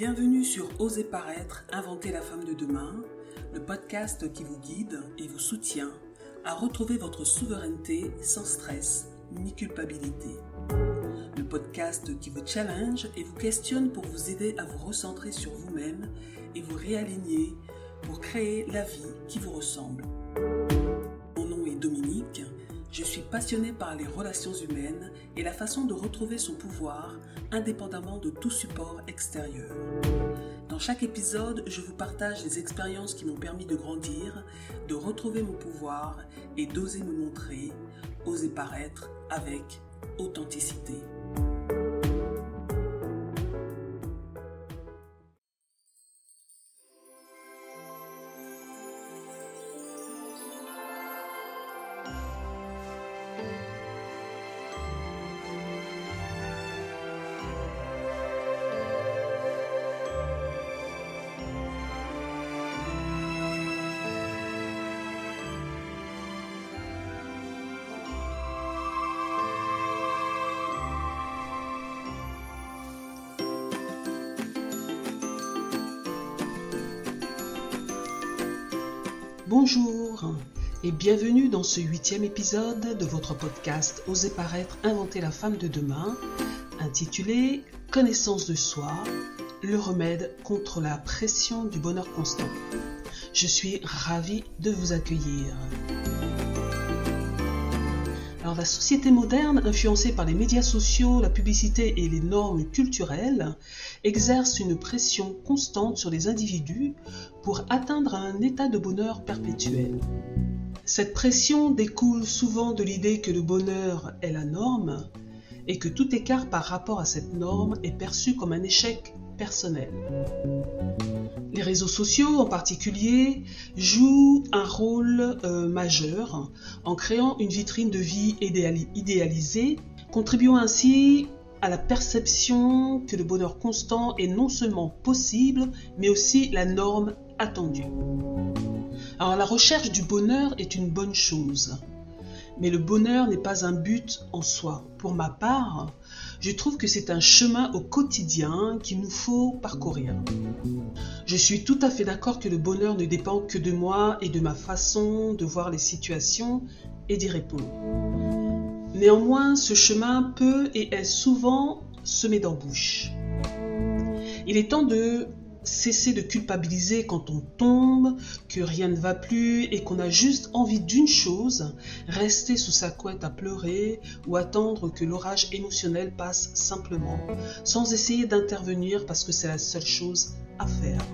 Bienvenue sur Oser paraître, inventer la femme de demain, le podcast qui vous guide et vous soutient à retrouver votre souveraineté sans stress ni culpabilité. Le podcast qui vous challenge et vous questionne pour vous aider à vous recentrer sur vous-même et vous réaligner pour créer la vie qui vous ressemble. Je suis passionnée par les relations humaines et la façon de retrouver son pouvoir indépendamment de tout support extérieur. Dans chaque épisode, je vous partage les expériences qui m'ont permis de grandir, de retrouver mon pouvoir et d'oser me montrer, oser paraître avec authenticité. Bonjour et bienvenue dans ce huitième épisode de votre podcast Oser paraître, inventer la femme de demain, intitulé Connaissance de soi, le remède contre la pression du bonheur constant. Je suis ravie de vous accueillir. La société moderne, influencée par les médias sociaux, la publicité et les normes culturelles, exerce une pression constante sur les individus pour atteindre un état de bonheur perpétuel. Cette pression découle souvent de l'idée que le bonheur est la norme et que tout écart par rapport à cette norme est perçu comme un échec personnel. Les réseaux sociaux en particulier jouent un rôle euh, majeur en créant une vitrine de vie idéalisée, contribuant ainsi à la perception que le bonheur constant est non seulement possible, mais aussi la norme attendue. Alors la recherche du bonheur est une bonne chose, mais le bonheur n'est pas un but en soi. Pour ma part, je trouve que c'est un chemin au quotidien qu'il nous faut parcourir. Je suis tout à fait d'accord que le bonheur ne dépend que de moi et de ma façon de voir les situations et d'y répondre. Néanmoins, ce chemin peut et est souvent semé d'embûches. Il est temps de cesser de culpabiliser quand on tombe, que rien ne va plus et qu'on a juste envie d'une chose, rester sous sa couette à pleurer ou attendre que l'orage émotionnel passe simplement, sans essayer d'intervenir parce que c'est la seule chose à faire.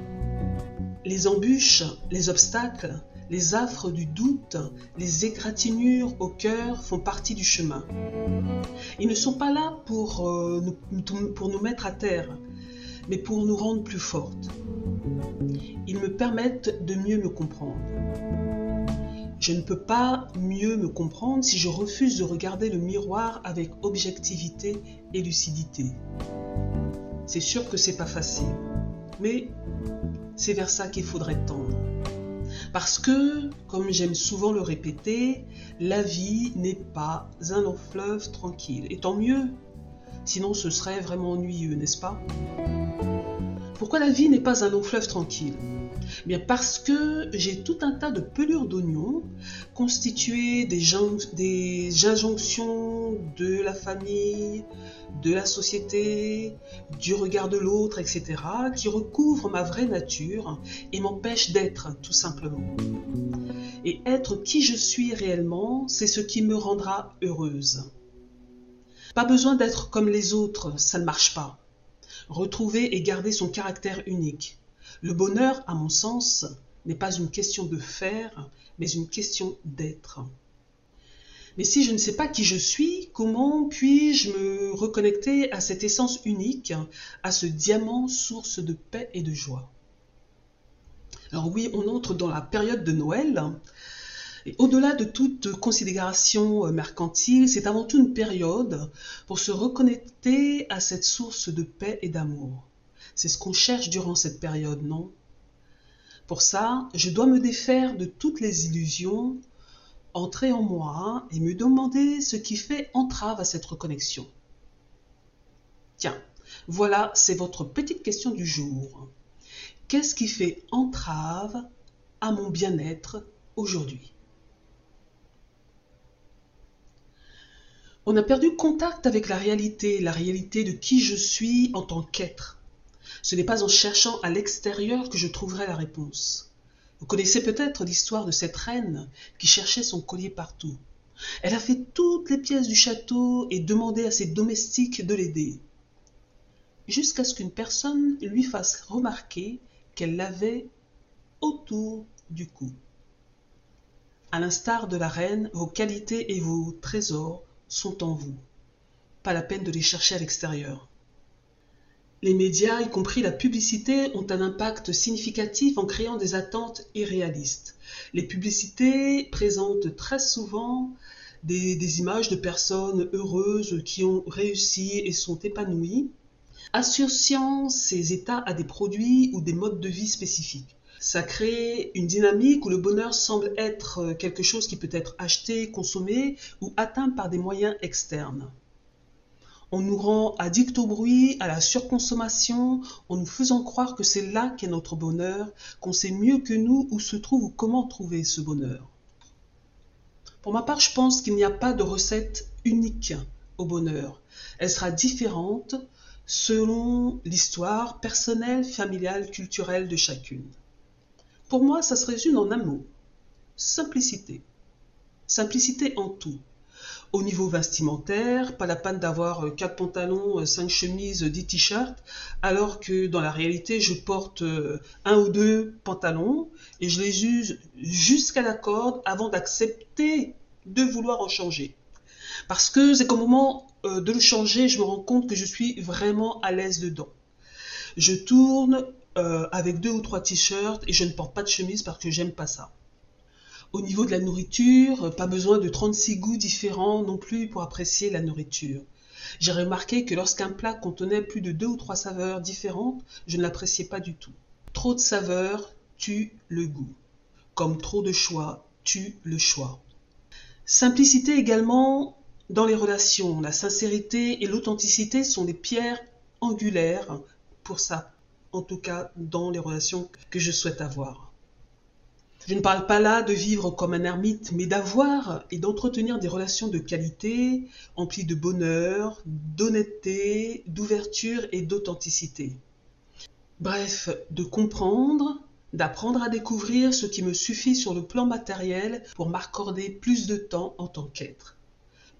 Les embûches, les obstacles, les affres du doute, les égratignures au cœur font partie du chemin. Ils ne sont pas là pour, euh, pour nous mettre à terre, mais pour nous rendre plus fortes. Ils me permettent de mieux me comprendre. Je ne peux pas mieux me comprendre si je refuse de regarder le miroir avec objectivité et lucidité. C'est sûr que c'est pas facile, mais c'est vers ça qu'il faudrait tendre. Parce que, comme j'aime souvent le répéter, la vie n'est pas un long fleuve tranquille. Et tant mieux, sinon ce serait vraiment ennuyeux, n'est-ce pas? Pourquoi la vie n'est pas un long fleuve tranquille? Bien parce que j'ai tout un tas de pelures d'oignons constituées des, des injonctions de la famille, de la société, du regard de l'autre, etc., qui recouvrent ma vraie nature et m'empêchent d'être, tout simplement. Et être qui je suis réellement, c'est ce qui me rendra heureuse. Pas besoin d'être comme les autres, ça ne marche pas. Retrouver et garder son caractère unique. Le bonheur, à mon sens, n'est pas une question de faire, mais une question d'être. Mais si je ne sais pas qui je suis, comment puis-je me reconnecter à cette essence unique, à ce diamant source de paix et de joie? Alors oui, on entre dans la période de Noël. Et au-delà de toute considération mercantile, c'est avant tout une période pour se reconnecter à cette source de paix et d'amour. C'est ce qu'on cherche durant cette période, non? Pour ça, je dois me défaire de toutes les illusions, entrer en moi et me demander ce qui fait entrave à cette reconnexion. Tiens, Voilà, c'est votre petite question du jour. Qu'est-ce qui fait entrave à mon bien-être aujourd'hui? On a perdu contact avec la réalité, la réalité de qui je suis en tant qu'être. Ce n'est pas en cherchant à l'extérieur que je trouverai la réponse. Vous connaissez peut-être l'histoire de cette reine qui cherchait son collier partout. Elle a fait toutes les pièces du château et demandé à ses domestiques de l'aider, jusqu'à ce qu'une personne lui fasse remarquer qu'elle l'avait autour du cou. À l'instar de la reine, vos qualités et vos trésors sont en vous. Pas la peine de les chercher à l'extérieur. Les médias, y compris la publicité, ont un impact significatif en créant des attentes irréalistes. Les publicités présentent très souvent des, images de personnes heureuses qui ont réussi et sont épanouies, associant ces états à des produits ou des modes de vie spécifiques. Ça crée une dynamique où le bonheur semble être quelque chose qui peut être acheté, consommé ou atteint par des moyens externes. On nous rend addict au bruit, à la surconsommation, en nous faisant croire que c'est là qu'est notre bonheur, qu'on sait mieux que nous où se trouve ou comment trouver ce bonheur. Pour ma part, je pense qu'il n'y a pas de recette unique au bonheur. Elle sera différente selon l'histoire personnelle, familiale, culturelle de chacune. Pour moi, ça se résume en un mot. Simplicité. Simplicité en tout. Au niveau vestimentaire, pas la peine d'avoir quatre pantalons, cinq chemises, dix t-shirts, alors que dans la réalité, je porte un ou deux pantalons et je les use jusqu'à la corde avant d'accepter de vouloir en changer. Parce que c'est qu'au moment de le changer, je me rends compte que je suis vraiment à l'aise dedans. Je tourne euh, avec deux ou trois t-shirts et je ne porte pas de chemise parce que j'aime pas ça. Au niveau de la nourriture, pas besoin de 36 goûts différents non plus pour apprécier la nourriture. J'ai remarqué que lorsqu'un plat contenait plus de deux ou trois saveurs différentes, je ne l'appréciais pas du tout. Trop de saveurs tue le goût, comme trop de choix tue le choix. Simplicité également dans les relations. La sincérité et l'authenticité sont des pierres angulaires pour ça, en tout cas dans les relations que je souhaite avoir. Je ne parle pas là de vivre comme un ermite, mais d'avoir et d'entretenir des relations de qualité, emplies de bonheur, d'honnêteté, d'ouverture et d'authenticité. Bref, de comprendre, d'apprendre à découvrir ce qui me suffit sur le plan matériel pour m'accorder plus de temps en tant qu'être.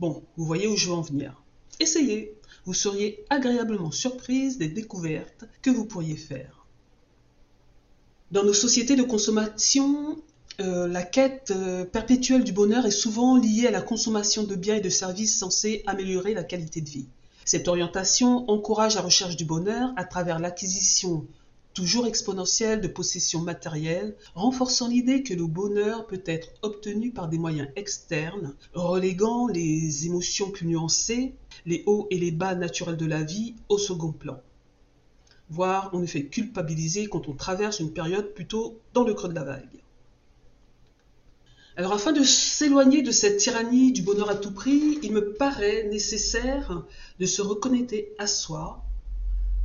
Bon, vous voyez où je veux en venir. Essayez, vous seriez agréablement surprise des découvertes que vous pourriez faire. Dans nos sociétés de consommation, euh, la quête euh, perpétuelle du bonheur est souvent liée à la consommation de biens et de services censés améliorer la qualité de vie. Cette orientation encourage la recherche du bonheur à travers l'acquisition toujours exponentielle de possessions matérielles, renforçant l'idée que le bonheur peut être obtenu par des moyens externes, reléguant les émotions plus nuancées, les hauts et les bas naturels de la vie au second plan. Voire on nous fait culpabiliser quand on traverse une période plutôt dans le creux de la vague. Alors afin de s'éloigner de cette tyrannie du bonheur à tout prix, il me paraît nécessaire de se reconnecter à soi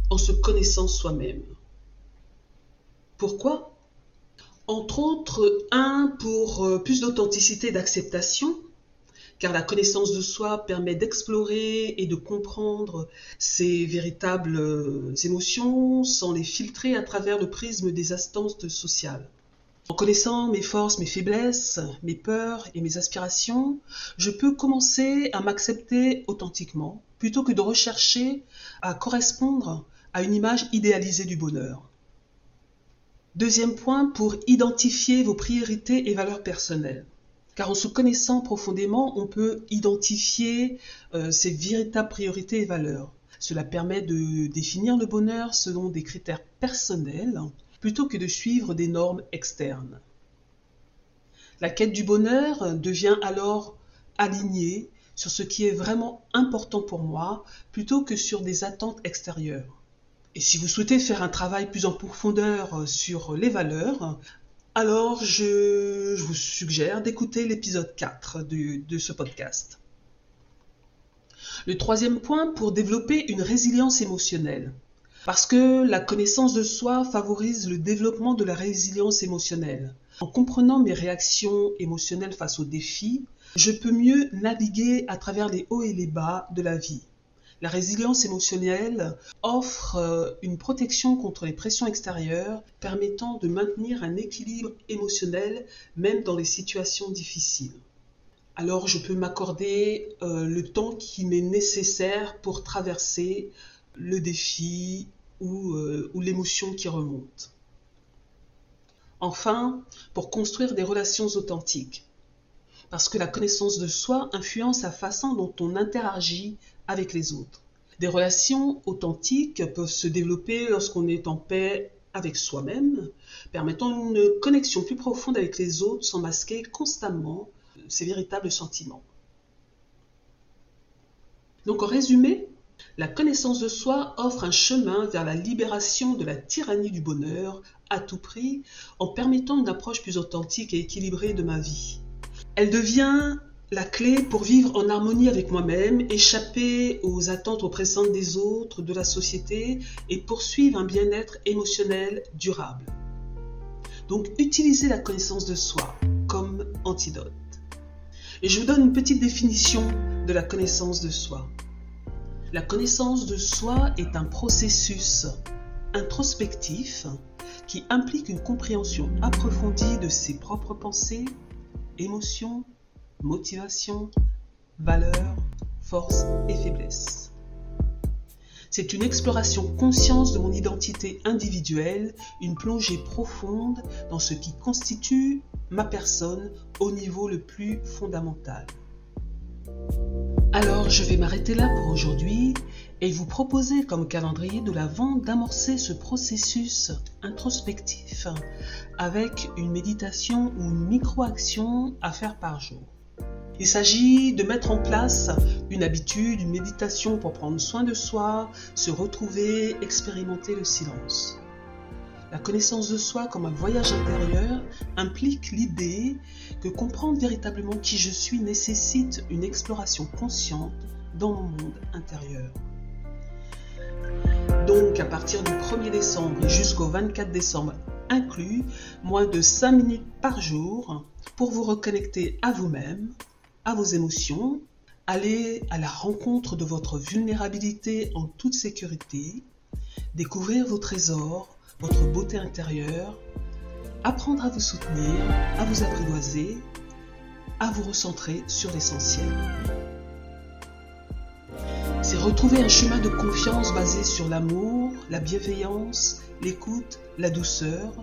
en se connaissant soi-même. Pourquoi? Entre autres, un, pour euh, plus d'authenticité et d'acceptation, car la connaissance de soi permet d'explorer et de comprendre ses véritables euh, émotions sans les filtrer à travers le prisme des instances sociales. En connaissant mes forces, mes faiblesses, mes peurs et mes aspirations, je peux commencer à m'accepter authentiquement plutôt que de rechercher à correspondre à une image idéalisée du bonheur. Deuxième point, pour identifier vos priorités et valeurs personnelles. Car en se connaissant profondément, on peut identifier euh, ses véritables priorités et valeurs. Cela permet de définir le bonheur selon des critères personnels plutôt que de suivre des normes externes. La quête du bonheur devient alors alignée sur ce qui est vraiment important pour moi plutôt que sur des attentes extérieures. Et si vous souhaitez faire un travail plus en profondeur euh, sur les valeurs, alors je, vous suggère d'écouter l'épisode 4 de, de ce podcast. Le troisième point, pour développer une résilience émotionnelle. Parce que la connaissance de soi favorise le développement de la résilience émotionnelle. En comprenant mes réactions émotionnelles face aux défis, je peux mieux naviguer à travers les hauts et les bas de la vie. La résilience émotionnelle offre euh, une protection contre les pressions extérieures permettant de maintenir un équilibre émotionnel même dans les situations difficiles. Alors je peux m'accorder euh, le temps qui m'est nécessaire pour traverser le défi ou, euh, ou l'émotion qui remonte. Enfin, pour construire des relations authentiques. Parce que la connaissance de soi influence la façon dont on interagit avec les autres. Des relations authentiques peuvent se développer lorsqu'on est en paix avec soi-même, permettant une connexion plus profonde avec les autres sans masquer constamment ses véritables sentiments. Donc en résumé, la connaissance de soi offre un chemin vers la libération de la tyrannie du bonheur à tout prix en permettant une approche plus authentique et équilibrée de ma vie. Elle devient la clé pour vivre en harmonie avec moi-même, échapper aux attentes oppressantes des autres, de la société et poursuivre un bien-être émotionnel durable. Donc utilisez la connaissance de soi comme antidote. Et je vous donne une petite définition de la connaissance de soi. La connaissance de soi est un processus introspectif qui implique une compréhension approfondie de ses propres pensées, émotions, motivation, valeurs, forces et faiblesses. C'est une exploration conscience de mon identité individuelle, une plongée profonde dans ce qui constitue ma personne au niveau le plus fondamental. Alors je vais m'arrêter là pour aujourd'hui et vous proposer comme calendrier de l'Avent d'amorcer ce processus introspectif avec une méditation ou une micro-action à faire par jour. Il s'agit de mettre en place une habitude, une méditation pour prendre soin de soi, se retrouver, expérimenter le silence. La connaissance de soi comme un voyage intérieur implique l'idée que comprendre véritablement qui je suis nécessite une exploration consciente dans mon monde intérieur. Donc à partir du 1er décembre jusqu'au 24 décembre inclus, moins de 5 minutes par jour pour vous reconnecter à vous-même, à vos émotions, aller à la rencontre de votre vulnérabilité en toute sécurité, découvrir vos trésors, votre beauté intérieure, apprendre à vous soutenir, à vous apprivoiser, à vous recentrer sur l'essentiel. C'est retrouver un chemin de confiance basé sur l'amour, la bienveillance, l'écoute, la douceur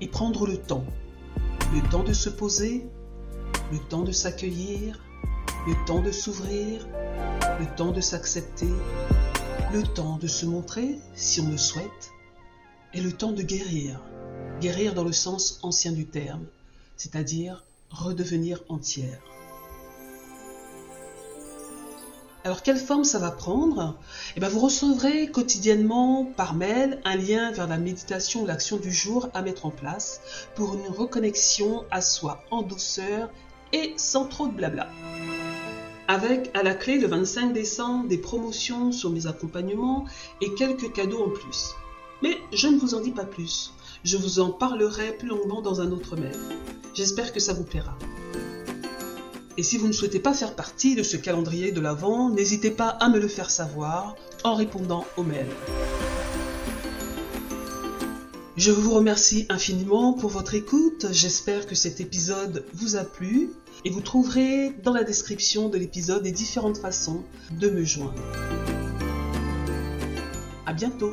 et prendre le temps. Le temps de se poser, le temps de s'accueillir, le temps de s'ouvrir, le temps de s'accepter, le temps de se montrer si on le souhaite, et le temps de guérir. Guérir dans le sens ancien du terme, c'est-à-dire redevenir entière. Alors quelle forme ça va prendre? Eh bien vous recevrez quotidiennement par mail un lien vers la méditation ou l'action du jour à mettre en place pour une reconnexion à soi en douceur et sans trop de blabla. Avec à la clé le 25 décembre des promotions sur mes accompagnements et quelques cadeaux en plus. Mais je ne vous en dis pas plus. Je vous en parlerai plus longuement dans un autre mail. J'espère que ça vous plaira. Et si vous ne souhaitez pas faire partie de ce calendrier de l'Avent, n'hésitez pas à me le faire savoir en répondant au mail. Je vous remercie infiniment pour votre écoute. J'espère que cet épisode vous a plu et vous trouverez dans la description de l'épisode les différentes façons de me joindre. À bientôt!